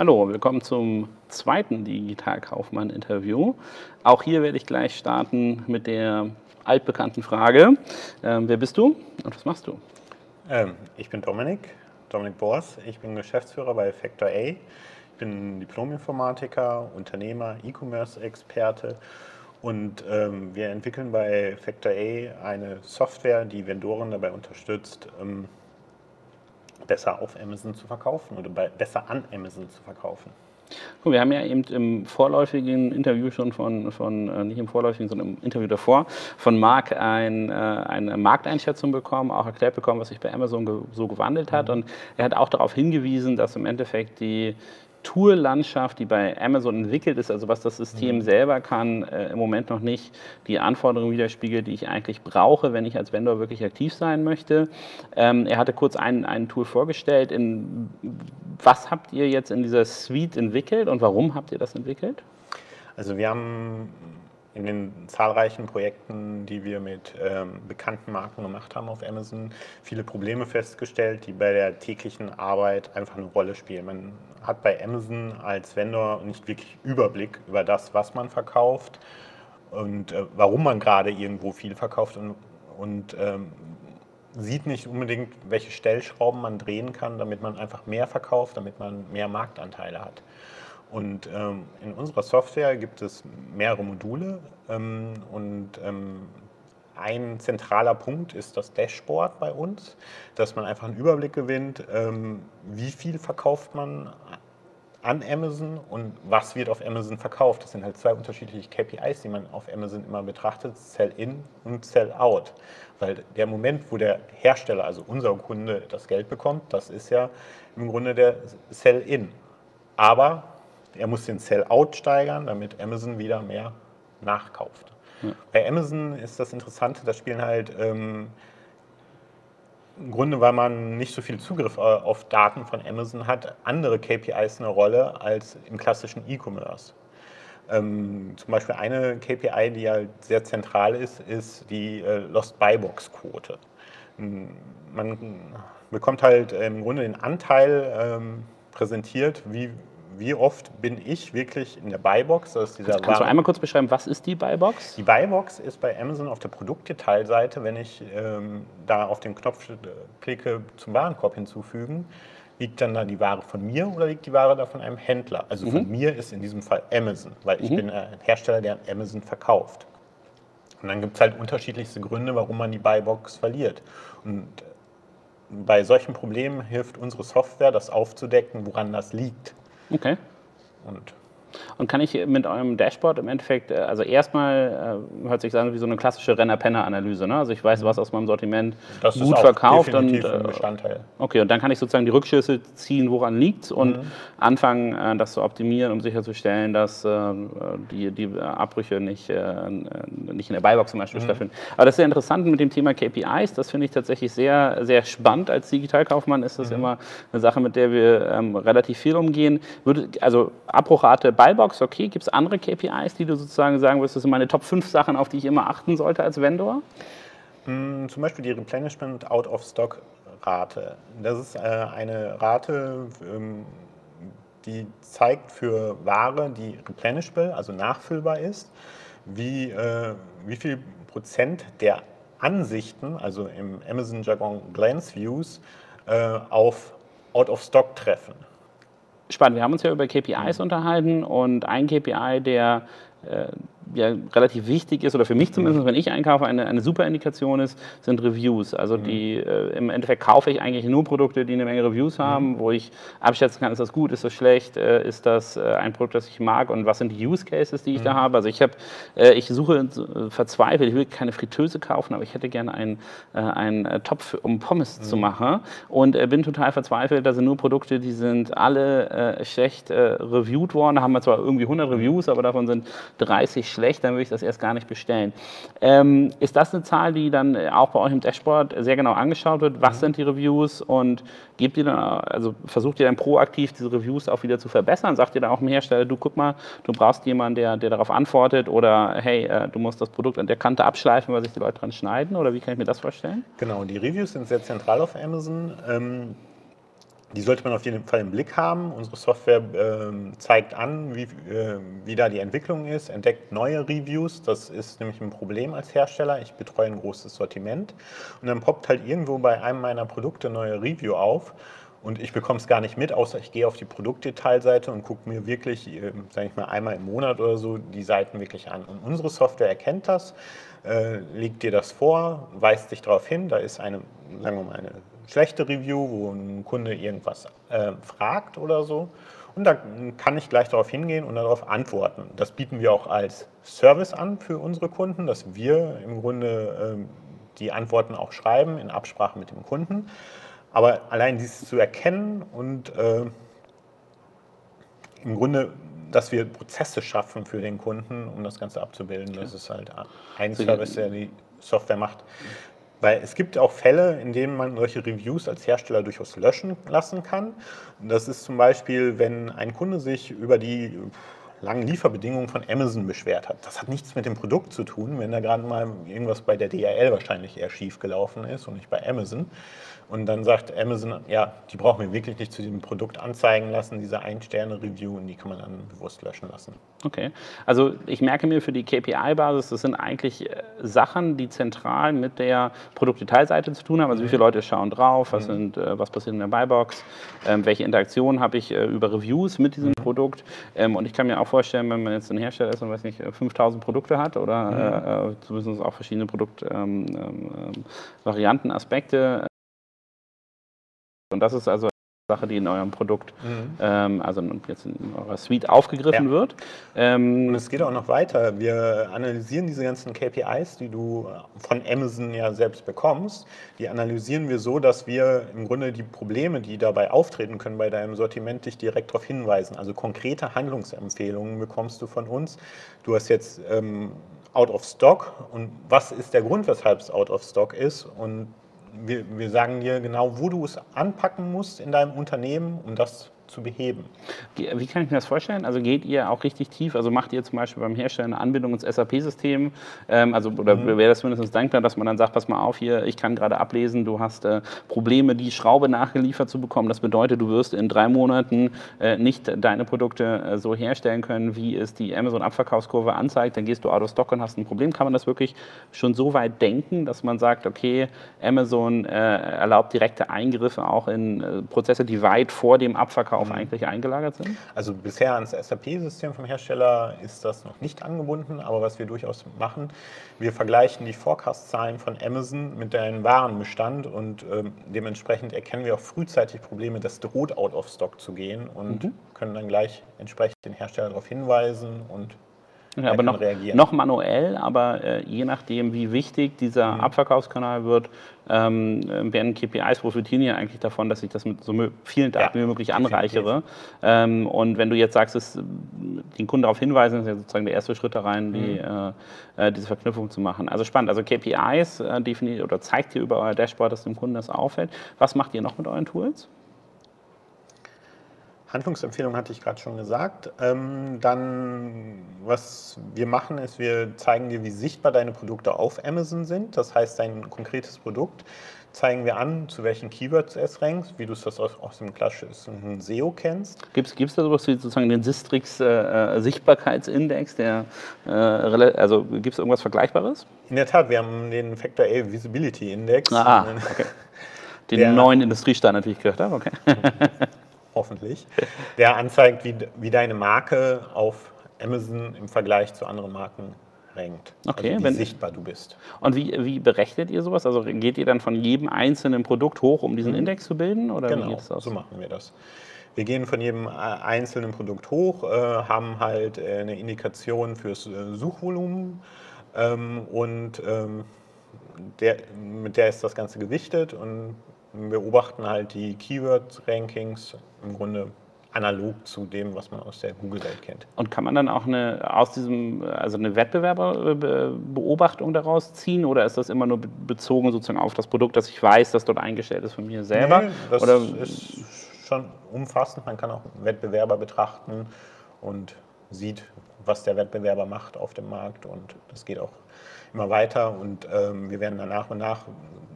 Hallo, willkommen zum zweiten Digitalkaufmann-Interview. Auch hier werde ich gleich starten mit der altbekannten Frage. Ähm, wer bist du und was machst du? Ähm, ich bin Dominik, Dominik Bors. Ich bin Geschäftsführer bei Factor A. Ich bin Diplom-Informatiker, Unternehmer, E-Commerce-Experte und ähm, wir entwickeln bei Factor A eine Software, die Vendoren dabei unterstützt, ähm, besser auf Amazon zu verkaufen oder besser an Amazon zu verkaufen. Wir haben ja eben im vorläufigen Interview schon von, von äh, nicht im vorläufigen, sondern im Interview davor, von Marc ein, äh, eine Markteinschätzung bekommen, auch erklärt bekommen, was sich bei Amazon so gewandelt hat. Mhm. Und er hat auch darauf hingewiesen, dass im Endeffekt die Tool-Landschaft, die bei Amazon entwickelt ist, also was das System mhm. selber kann, äh, im Moment noch nicht die Anforderungen widerspiegelt, die ich eigentlich brauche, wenn ich als Vendor wirklich aktiv sein möchte. Ähm, er hatte kurz ein, ein Tool vorgestellt. In, was habt ihr jetzt in dieser Suite entwickelt und warum habt ihr das entwickelt? Also wir haben in den zahlreichen Projekten, die wir mit ähm, bekannten Marken gemacht haben auf Amazon, viele Probleme festgestellt, die bei der täglichen Arbeit einfach eine Rolle spielen. Man hat bei Amazon als Vendor nicht wirklich Überblick über das, was man verkauft und äh, warum man gerade irgendwo viel verkauft und, und ähm, sieht nicht unbedingt, welche Stellschrauben man drehen kann, damit man einfach mehr verkauft, damit man mehr Marktanteile hat. Und ähm, in unserer Software gibt es mehrere Module ähm, und ähm, ein zentraler Punkt ist das Dashboard bei uns, dass man einfach einen Überblick gewinnt, ähm, wie viel verkauft man an Amazon und was wird auf Amazon verkauft. Das sind halt zwei unterschiedliche KPIs, die man auf Amazon immer betrachtet, Sell-in und Sell-out. Weil der Moment, wo der Hersteller, also unser Kunde, das Geld bekommt, das ist ja im Grunde der Sell-in. Aber er muss den Sell-out steigern, damit Amazon wieder mehr nachkauft. Ja. Bei Amazon ist das Interessante, da spielen halt ähm, im Grunde, weil man nicht so viel Zugriff äh, auf Daten von Amazon hat, andere KPIs eine Rolle als im klassischen E-Commerce. Ähm, zum Beispiel eine KPI, die halt sehr zentral ist, ist die äh, Lost Buy Box Quote. Man bekommt halt im Grunde den Anteil ähm, präsentiert, wie wie oft bin ich wirklich in der Buybox? Das dieser Kannst, kannst du einmal kurz beschreiben, was ist die Buybox? Die Buybox ist bei Amazon auf der Produktdetailseite, wenn ich ähm, da auf den Knopf klicke, zum Warenkorb hinzufügen, liegt dann da die Ware von mir oder liegt die Ware da von einem Händler? Also mhm. von mir ist in diesem Fall Amazon, weil ich mhm. bin ein Hersteller, der an Amazon verkauft. Und dann gibt es halt unterschiedlichste Gründe, warum man die Buybox verliert. Und bei solchen Problemen hilft unsere Software, das aufzudecken, woran das liegt. Okay. Und und kann ich mit eurem Dashboard im Endeffekt, äh, also erstmal äh, hört sich an wie so eine klassische Renner-Penner-Analyse. Ne? Also ich weiß, was aus meinem Sortiment das gut verkauft. und, äh, Bestandteil. Okay, und dann kann ich sozusagen die Rückschlüsse ziehen, woran liegt und mhm. anfangen, äh, das zu optimieren, um sicherzustellen, dass äh, die, die Abbrüche nicht, äh, nicht in der Buybox zum Beispiel mhm. stattfinden. Aber das ist sehr interessant mit dem Thema KPIs. Das finde ich tatsächlich sehr, sehr spannend. Als Digitalkaufmann ist das mhm. immer eine Sache, mit der wir ähm, relativ viel umgehen. Würde, also Abbruchrate Buybox, okay. Gibt es andere KPIs, die du sozusagen sagen würdest, das sind meine Top 5 Sachen, auf die ich immer achten sollte als Vendor? Hm, zum Beispiel die Replenishment Out of Stock Rate. Das ist äh, eine Rate, ähm, die zeigt für Ware, die replenishable, also nachfüllbar ist, wie, äh, wie viel Prozent der Ansichten, also im Amazon-Jargon Glance Views, äh, auf Out of Stock treffen spannend. Wir haben uns ja über KPIs mhm. unterhalten und ein KPI, der äh, ja relativ wichtig ist, oder für mich zumindest, wenn ich einkaufe, eine, eine super Indikation ist, sind Reviews. Also mhm. die, äh, im Endeffekt kaufe ich eigentlich nur Produkte, die eine Menge Reviews mhm. haben, wo ich abschätzen kann, ist das gut, ist das schlecht, äh, ist das äh, ein Produkt, das ich mag und was sind die Use Cases, die ich mhm. da habe. Also ich habe, äh, ich suche äh, verzweifelt, ich will keine Fritteuse kaufen, aber ich hätte gerne einen, äh, einen Topf, um Pommes zu mhm. machen und bin total verzweifelt, da sind nur Produkte, die sind alle schlecht reviewed worden, da haben wir zwar irgendwie 100 Reviews, aber davon sind 30 schlecht schlecht, dann würde ich das erst gar nicht bestellen. Ähm, ist das eine Zahl, die dann auch bei euch im Dashboard sehr genau angeschaut wird? Was mhm. sind die Reviews und gebt ihr dann, also versucht ihr dann proaktiv diese Reviews auch wieder zu verbessern? Sagt ihr dann auch dem Hersteller, du guck mal, du brauchst jemanden, der, der darauf antwortet oder hey, äh, du musst das Produkt an der Kante abschleifen, weil sich die Leute dran schneiden oder wie kann ich mir das vorstellen? Genau, die Reviews sind sehr zentral auf Amazon. Ähm die sollte man auf jeden Fall im Blick haben. Unsere Software äh, zeigt an, wie, äh, wie da die Entwicklung ist, entdeckt neue Reviews. Das ist nämlich ein Problem als Hersteller. Ich betreue ein großes Sortiment und dann poppt halt irgendwo bei einem meiner Produkte eine neue Review auf. Und ich bekomme es gar nicht mit, außer ich gehe auf die Produktdetailseite und gucke mir wirklich, äh, sage ich mal, einmal im Monat oder so die Seiten wirklich an. Und unsere Software erkennt das, äh, legt dir das vor, weist dich darauf hin. Da ist eine, sagen wir mal, eine schlechte Review, wo ein Kunde irgendwas äh, fragt oder so. Und da kann ich gleich darauf hingehen und darauf antworten. Das bieten wir auch als Service an für unsere Kunden, dass wir im Grunde äh, die Antworten auch schreiben in Absprache mit dem Kunden. Aber allein dieses zu erkennen und äh, im Grunde, dass wir Prozesse schaffen für den Kunden, um das Ganze abzubilden, das ist halt ein Service, der die Software macht. Weil es gibt auch Fälle, in denen man solche Reviews als Hersteller durchaus löschen lassen kann. Das ist zum Beispiel, wenn ein Kunde sich über die langen Lieferbedingungen von Amazon beschwert hat. Das hat nichts mit dem Produkt zu tun, wenn da gerade mal irgendwas bei der DRL wahrscheinlich eher schief gelaufen ist und nicht bei Amazon. Und dann sagt Amazon, ja, die brauchen wir wirklich nicht zu diesem Produkt anzeigen lassen, diese Ein-Sterne-Review, und die kann man dann bewusst löschen lassen. Okay, also ich merke mir für die KPI-Basis, das sind eigentlich äh, Sachen, die zentral mit der Produktdetailseite zu tun haben. Also wie viele Leute schauen drauf, was, mhm. sind, äh, was passiert in der Buybox, ähm, welche Interaktionen habe ich äh, über Reviews mit diesem mhm. Produkt. Ähm, und ich kann mir auch vorstellen, wenn man jetzt ein Hersteller ist und weiß nicht, 5000 Produkte hat oder mhm. äh, zumindest auch verschiedene Produktvarianten, ähm, ähm, Aspekte, und das ist also Sache, die in eurem Produkt, mhm. ähm, also jetzt in eurer Suite aufgegriffen ja. wird. Ähm, und es geht auch noch weiter. Wir analysieren diese ganzen KPIs, die du von Amazon ja selbst bekommst. Die analysieren wir so, dass wir im Grunde die Probleme, die dabei auftreten können bei deinem Sortiment, dich direkt darauf hinweisen. Also konkrete Handlungsempfehlungen bekommst du von uns. Du hast jetzt ähm, out of stock und was ist der Grund, weshalb es out of stock ist und wir, wir sagen dir genau, wo du es anpacken musst in deinem Unternehmen, um das zu beheben. Wie kann ich mir das vorstellen? Also geht ihr auch richtig tief? Also macht ihr zum Beispiel beim Herstellen eine Anbindung ins SAP-System? Ähm, also, oder mhm. wäre das mindestens dankbar, dass man dann sagt, pass mal auf hier, ich kann gerade ablesen, du hast äh, Probleme, die Schraube nachgeliefert zu bekommen. Das bedeutet, du wirst in drei Monaten äh, nicht deine Produkte äh, so herstellen können, wie es die Amazon-Abverkaufskurve anzeigt. Dann gehst du out of stock und hast ein Problem. Kann man das wirklich schon so weit denken, dass man sagt, okay, Amazon äh, erlaubt direkte Eingriffe auch in äh, Prozesse, die weit vor dem Abverkauf darauf mhm. eigentlich eingelagert sind? Also bisher ans SAP-System vom Hersteller ist das noch nicht angebunden, aber was wir durchaus machen, wir vergleichen die Forecast-Zahlen von Amazon mit deinem Warenbestand und ähm, dementsprechend erkennen wir auch frühzeitig Probleme, das droht out of stock zu gehen und mhm. können dann gleich entsprechend den Hersteller darauf hinweisen und ja, aber noch, noch, manuell, aber äh, je nachdem, wie wichtig dieser mhm. Abverkaufskanal wird, ähm, werden KPIs profitieren ja eigentlich davon, dass ich das mit so vielen Daten ja, wie möglich anreichere. Ähm, und wenn du jetzt sagst, es, den Kunden darauf hinweisen, ist ja sozusagen der erste Schritt da rein, die, mhm. äh, äh diese Verknüpfung zu machen. Also spannend. Also KPIs äh, definiert oder zeigt ihr über euer Dashboard, dass dem Kunden das auffällt. Was macht ihr noch mit euren Tools? Handlungsempfehlung hatte ich gerade schon gesagt. Ähm, dann, was wir machen, ist, wir zeigen dir, wie sichtbar deine Produkte auf Amazon sind. Das heißt, dein konkretes Produkt zeigen wir an, zu welchen Keywords es rankt, wie du es aus, aus dem klassischen SEO kennst. Gibt es da sowas wie sozusagen den Sistrix äh, äh, Sichtbarkeitsindex? Der, äh, also gibt es irgendwas Vergleichbares? In der Tat, wir haben den Factor A Visibility Index. Ah, okay. Den der, neuen Industriestandard, wie ich gehört habe, okay. hoffentlich, der anzeigt, wie, wie deine Marke auf Amazon im Vergleich zu anderen Marken rankt. Okay, also wie wenn, sichtbar du bist. Und wie, wie berechnet ihr sowas? Also geht ihr dann von jedem einzelnen Produkt hoch, um diesen mhm. Index zu bilden? Oder genau, so machen wir das. Wir gehen von jedem äh, einzelnen Produkt hoch, äh, haben halt äh, eine Indikation fürs Suchvolumen ähm, und ähm, der, mit der ist das Ganze gewichtet und beobachten halt die Keyword-Rankings im Grunde analog zu dem, was man aus der Google-Welt kennt. Und kann man dann auch eine, aus diesem, also eine Wettbewerberbeobachtung daraus ziehen oder ist das immer nur bezogen sozusagen auf das Produkt, dass ich weiß, dass dort eingestellt ist von mir selber? Nee, das oder? ist schon umfassend. Man kann auch Wettbewerber betrachten und sieht, was der Wettbewerber macht auf dem Markt. Und das geht auch immer weiter. Und ähm, wir werden dann nach und nach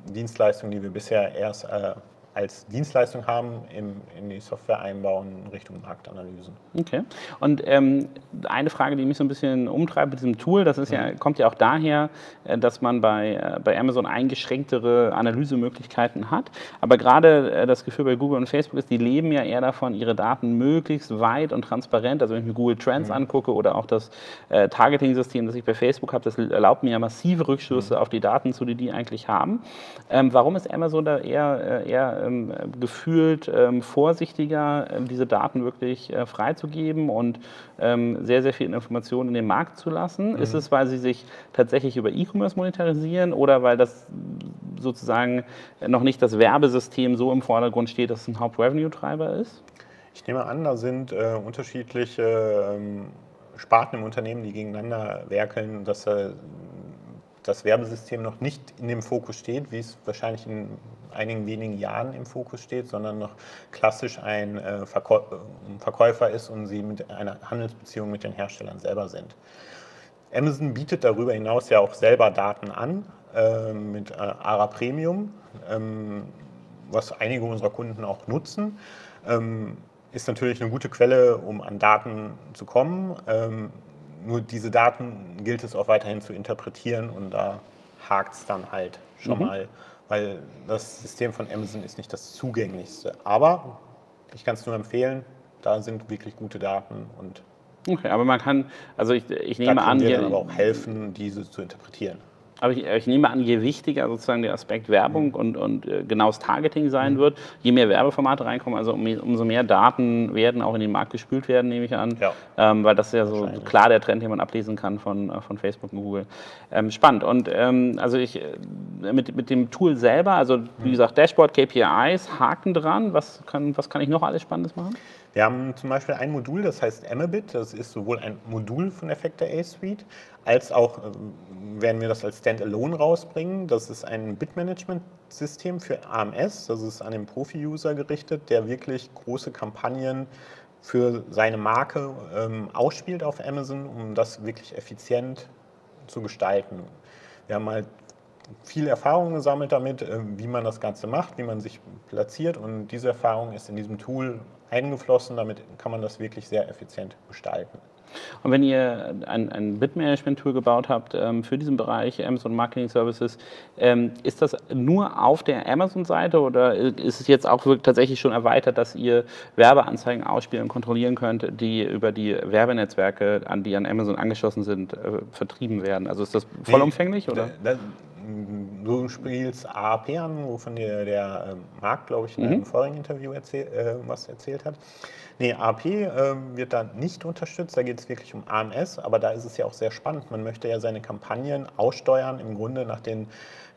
Dienstleistungen, die wir bisher erst äh, als Dienstleistung haben, im, in die Software einbauen Richtung Marktanalysen. Okay. Und ähm, eine Frage, die mich so ein bisschen umtreibt mit diesem Tool, das ist ja, mhm. kommt ja auch daher, äh, dass man bei, äh, bei Amazon eingeschränktere Analysemöglichkeiten hat. Aber gerade äh, das Gefühl bei Google und Facebook ist, die leben ja eher davon, ihre Daten möglichst weit und transparent, also wenn ich mir Google Trends mhm. angucke oder auch das äh, Targeting-System, das ich bei Facebook habe, das erlaubt mir ja massive Rückschlüsse mhm. auf die Daten zu, die die eigentlich haben. Ähm, warum ist Amazon da eher, eher ähm, gefühlt ähm, vorsichtiger, ähm, diese Daten wirklich äh, freizugeben und ähm, sehr, sehr viel Informationen in den Markt zu lassen? Mhm. Ist es, weil sie sich tatsächlich über E-Commerce monetarisieren oder weil das sozusagen noch nicht das Werbesystem so im Vordergrund steht, dass es ein Haupt-Revenue-Treiber ist? Ich nehme an, da sind äh, unterschiedliche ähm, Sparten im Unternehmen, die gegeneinander werkeln, dass äh, das Werbesystem noch nicht in dem Fokus steht, wie es wahrscheinlich in einigen wenigen Jahren im Fokus steht, sondern noch klassisch ein äh, Verkäufer ist und sie mit einer Handelsbeziehung mit den Herstellern selber sind. Amazon bietet darüber hinaus ja auch selber Daten an äh, mit äh, ARA Premium, ähm, was einige unserer Kunden auch nutzen. Ähm, ist natürlich eine gute Quelle, um an Daten zu kommen. Ähm, nur diese Daten gilt es auch weiterhin zu interpretieren und da hakt es dann halt schon mhm. mal weil das System von Amazon ist nicht das zugänglichste. Aber ich kann es nur empfehlen, da sind wirklich gute Daten und Okay, aber man kann, also ich, ich nehme an, aber auch helfen, diese zu interpretieren. Aber ich, ich, nehme an, je wichtiger sozusagen der Aspekt Werbung mhm. und, und äh, genaues Targeting sein mhm. wird, je mehr Werbeformate reinkommen, also um, umso mehr Daten werden auch in den Markt gespült werden, nehme ich an. Ja. Ähm, weil das ist ja so klar der Trend, den man ablesen kann von, äh, von Facebook und Google. Ähm, spannend. Und ähm, also ich äh, mit, mit dem Tool selber, also wie mhm. gesagt, Dashboard, KPIs, Haken dran. Was kann, was kann ich noch alles Spannendes machen? Wir haben zum Beispiel ein Modul, das heißt Emabit. Das ist sowohl ein Modul von Effector A Suite, als auch äh, werden wir das als Standalone rausbringen. Das ist ein Bitmanagement-System für AMS. Das ist an den Profi-User gerichtet, der wirklich große Kampagnen für seine Marke ähm, ausspielt auf Amazon, um das wirklich effizient zu gestalten. Wir haben halt viel Erfahrung gesammelt damit, äh, wie man das Ganze macht, wie man sich platziert und diese Erfahrung ist in diesem Tool eingeflossen. Damit kann man das wirklich sehr effizient gestalten. Und wenn ihr ein, ein Bitmanagement-Tool gebaut habt ähm, für diesen Bereich Amazon Marketing Services, ähm, ist das nur auf der Amazon-Seite oder ist es jetzt auch tatsächlich schon erweitert, dass ihr Werbeanzeigen ausspielen und kontrollieren könnt, die über die Werbenetzwerke, an die an Amazon angeschlossen sind, äh, vertrieben werden? Also ist das vollumfänglich? Nee, oder? Da, du spielst AAP an, wovon dir der ähm, Marc, glaube ich, in einem mhm. vorigen Interview erzähl, äh, was erzählt hat. Nee, AAP äh, wird da nicht unterstützt, da geht es wirklich um AMS, aber da ist es ja auch sehr spannend. Man möchte ja seine Kampagnen aussteuern, im Grunde nach den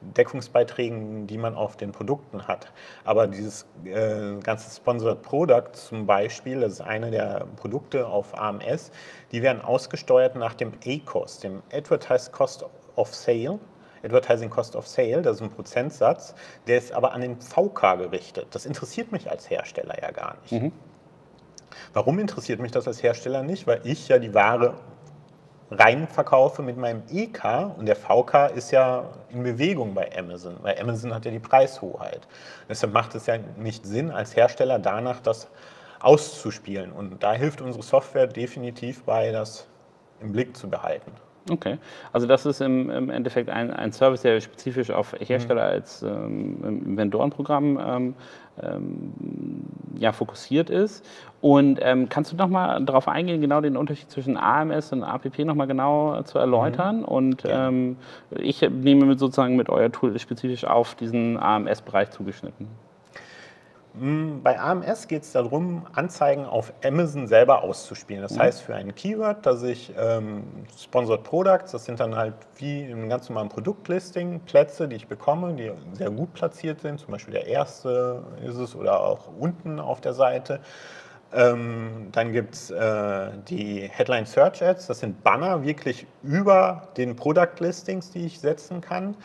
Deckungsbeiträgen, die man auf den Produkten hat. Aber dieses äh, ganze Sponsored Product zum Beispiel, das ist eine der Produkte auf AMS, die werden ausgesteuert nach dem A-Cost, dem Advertised Cost of Sale. Advertising Cost of Sale, das ist ein Prozentsatz, der ist aber an den VK gerichtet. Das interessiert mich als Hersteller ja gar nicht. Mhm. Warum interessiert mich das als Hersteller nicht? Weil ich ja die Ware rein verkaufe mit meinem EK und der VK ist ja in Bewegung bei Amazon, weil Amazon hat ja die Preishoheit. Deshalb macht es ja nicht Sinn, als Hersteller danach das auszuspielen. Und da hilft unsere Software definitiv bei, das im Blick zu behalten. Okay, also das ist im, im Endeffekt ein, ein, Service, der spezifisch auf Hersteller mhm. als ähm, Vendorenprogramm ähm, ähm, ja, fokussiert ist. Und ähm, kannst du noch mal darauf eingehen, genau den Unterschied zwischen AMS und APP noch mal genau zu erläutern? Mhm. Und ja. Ähm, ich nehme mit sozusagen mit euer Tool spezifisch auf diesen AMS-Bereich zugeschnitten. Hm, bei AMS geht es darum, Anzeigen auf Amazon selber auszuspielen. Das mhm. heißt, für ein Keyword, dass ich ähm, Sponsored Products, das sind dann halt wie im ganz normalen Produktlisting Plätze, die ich bekomme, die sehr gut platziert sind. Zum Beispiel der erste ist es oder auch unten auf der Seite. Ähm, dann gibt es äh, die Headline Search Ads, das sind Banner wirklich über den Product Listings, die ich setzen kann.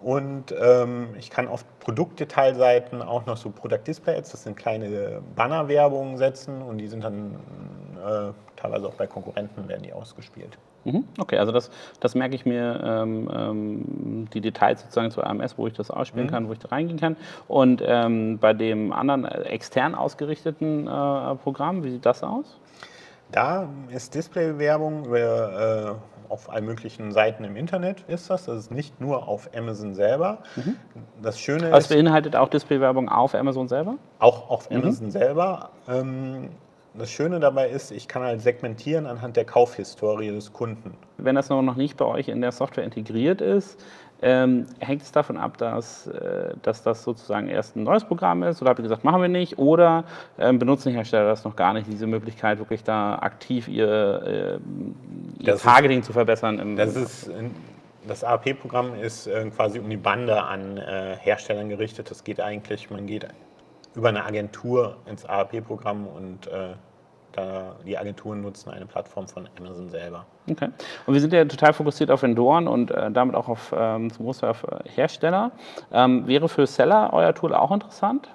Und ähm, ich kann auf Produktdetailseiten auch noch so Product Display Ads, das sind kleine Bannerwerbungen setzen und die sind dann äh, teilweise auch bei Konkurrenten werden die ausgespielt. Mhm, okay, also das, das merke ich mir, ähm, ähm, die Details sozusagen zu AMS, wo ich das ausspielen mhm. kann, wo ich da reingehen kann. Und ähm, bei dem anderen äh, extern ausgerichteten äh, Programm, wie sieht das aus? Da ist Displaybewerbung über, äh, auf allen möglichen Seiten im Internet ist das. Das ist nicht nur auf Amazon selber. Mhm. Das Schöne Was ist, beinhaltet auch Displaywerbung auf Amazon selber? Auch auf mhm. Amazon selber. Ähm, das Schöne dabei ist, ich kann halt segmentieren anhand der Kaufhistorie des Kunden. Wenn das noch nicht bei euch in der Software integriert ist, ähm, hängt es davon ab, dass, äh, dass das sozusagen erst ein neues Programm ist oder habt ihr gesagt, machen wir nicht oder ähm, benutzen Hersteller das noch gar nicht, diese Möglichkeit wirklich da aktiv ihr, ihr Targeting ist, zu verbessern? Im, das ist das AAP-Programm ist äh, quasi um die Bande an äh, Herstellern gerichtet. Das geht eigentlich, man geht über eine Agentur ins AAP-Programm und äh, die Agenturen nutzen eine Plattform von Amazon selber. Okay. Und wir sind ja total fokussiert auf Vendoren und äh, damit auch auf, ähm, zum Großteil auf äh, Hersteller. Ähm, wäre für Seller euer Tool auch interessant?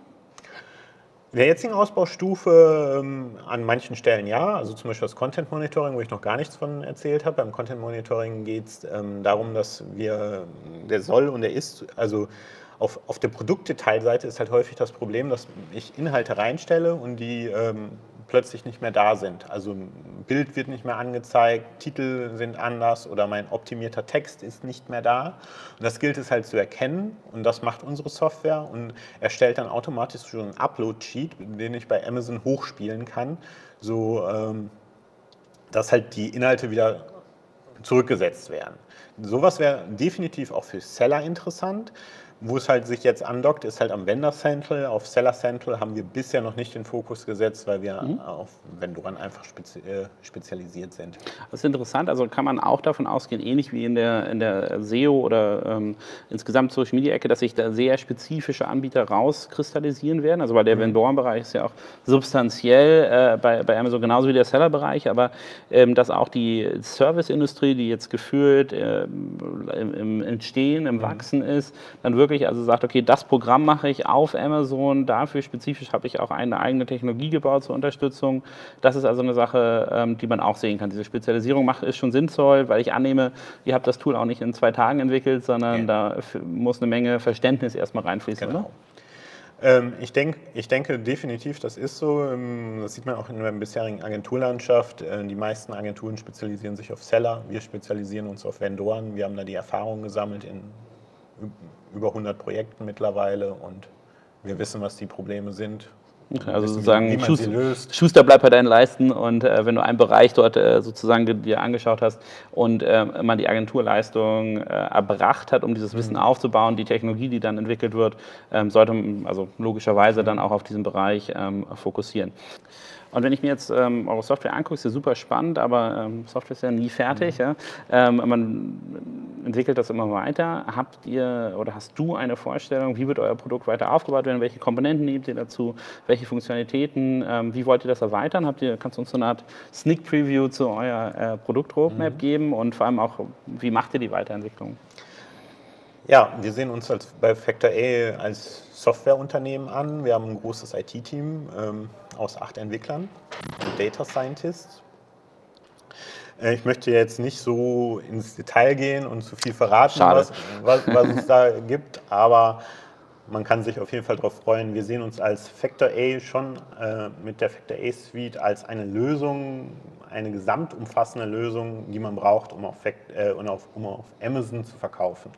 In der jetzigen Ausbaustufe ähm, an manchen Stellen ja, also zum Beispiel das Content Monitoring, wo ich noch gar nichts von erzählt habe. Beim Content Monitoring geht es ähm, darum, dass wir, der soll und der ist, also auf, auf der Produktdetailseite ist halt häufig das Problem, dass ich Inhalte reinstelle und die ähm, plötzlich nicht mehr da sind. Also Bild wird nicht mehr angezeigt, Titel sind anders oder mein optimierter Text ist nicht mehr da. Und das gilt es halt zu erkennen und das macht unsere Software und erstellt dann automatisch schon einen Upload-Sheet, den ich bei Amazon hochspielen kann, so ähm, dass halt die Inhalte wieder zurückgesetzt werden. Sowas wäre definitiv auch für Seller interessant. Wo es halt sich jetzt andockt, ist halt am Vendor Central. Auf Seller Central haben wir bisher noch nicht den Fokus gesetzt, weil wir mhm. auf Vendoren einfach spezi äh, spezialisiert sind. Das ist interessant. Also kann man auch davon ausgehen, ähnlich wie in der, in der SEO oder ähm, insgesamt Social Media Ecke, dass sich da sehr spezifische Anbieter rauskristallisieren werden. Also weil der mhm. Vendorenbereich ist ja auch substanziell äh, bei, bei Amazon genauso wie der Seller-Bereich, aber ähm, dass auch die Serviceindustrie, die jetzt gefühlt äh, im, im, Entstehen, im mhm. Wachsen ist, dann wirklich wirklich also sagt, okay, das Programm mache ich auf Amazon, dafür spezifisch habe ich auch eine eigene Technologie gebaut zur Unterstützung. Das ist also eine Sache, ähm, die man auch sehen kann. Diese Spezialisierung macht, ist schon sinnvoll, weil ich annehme, ihr habt das Tool auch nicht in zwei Tagen entwickelt, sondern ja. da muss eine Menge Verständnis erstmal reinfließen, genau. oder? Ähm, ich, denk, ich denke definitiv, das ist so. Ähm, das sieht man auch in der bisherigen Agenturlandschaft. Äh, die meisten Agenturen spezialisieren sich auf Seller. Wir spezialisieren uns auf Vendoren. Wir haben da die Erfahrung gesammelt in über 100 Projekten mittlerweile und wir wissen, was die Probleme sind. Okay, also sozusagen wie, wie Schuster, Schuster bleibt bei deinen Leisten und äh, wenn du einen Bereich dort äh, sozusagen dir angeschaut hast und äh, man die Agenturleistung äh, erbracht hat, um dieses Wissen mhm. aufzubauen, die Technologie, die dann entwickelt wird, ähm, sollte man also logischerweise dann auch auf diesen Bereich ähm, fokussieren. Und wenn ich mir jetzt ähm, eure Software angucke, ist ja super spannend, aber ähm, Software ist ja nie fertig. Mhm. Ja? Ähm, man entwickelt das immer weiter. Habt ihr oder hast du eine Vorstellung, wie wird euer Produkt weiter aufgebaut werden? Welche Komponenten nehmt ihr dazu? Welche Funktionalitäten? Ähm, wie wollt ihr das erweitern? Habt ihr, kannst du uns so eine Art Sneak Preview zu eurer äh, Produktroadmap mhm. geben und vor allem auch, wie macht ihr die Weiterentwicklung? Ja, wir sehen uns als, bei Factor A als Softwareunternehmen an. Wir haben ein großes IT-Team ähm, aus acht Entwicklern und Data Scientists. Äh, ich möchte jetzt nicht so ins Detail gehen und zu viel verraten, was, was, was, es da gibt, aber man kann sich auf jeden Fall darauf freuen. Wir sehen uns als Factor A schon äh, mit der Factor A Suite als eine Lösung eine gesamtumfassende Lösung, die man braucht, um auf, äh, auf, um auf Amazon zu verkaufen.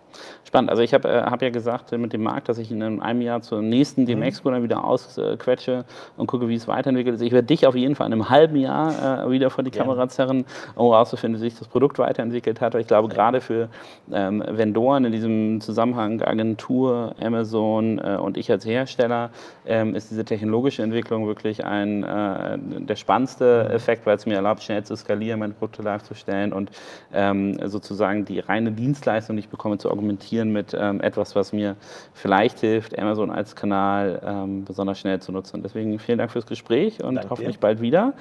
Spannend. Also ich habe äh, hab ja gesagt mit dem Markt, dass ich in einem Jahr zur nächsten DMX-Expo dann wieder ausquetsche und gucke, wie es weiterentwickelt ist. Ich werde dich auf jeden Fall in einem halben Jahr äh, wieder vor die ja. Kamera zerren, um herauszufinden, wie sich das Produkt weiterentwickelt hat. Ich glaube, gerade für ähm, Vendoren in diesem Zusammenhang Agentur, Amazon äh, und ich als Hersteller ähm, ist diese technologische Entwicklung wirklich ein, äh, der spannendste mhm. Effekt, weil es mir erlaubt, schnell zu skalieren, meine Produkte live zu stellen und ähm, sozusagen die reine Dienstleistung, die ich bekomme, zu argumentieren mit ähm, etwas, was mir vielleicht hilft, Amazon als Kanal ähm, besonders schnell zu nutzen. Deswegen vielen Dank fürs Gespräch und Danke hoffentlich dir. bald wieder.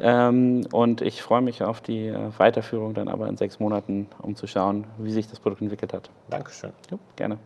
Ähm, und ich freue mich auf die äh, Weiterführung dann aber in sechs Monaten, um zu schauen, wie sich das Produkt entwickelt hat. Dankeschön. Jo, gerne.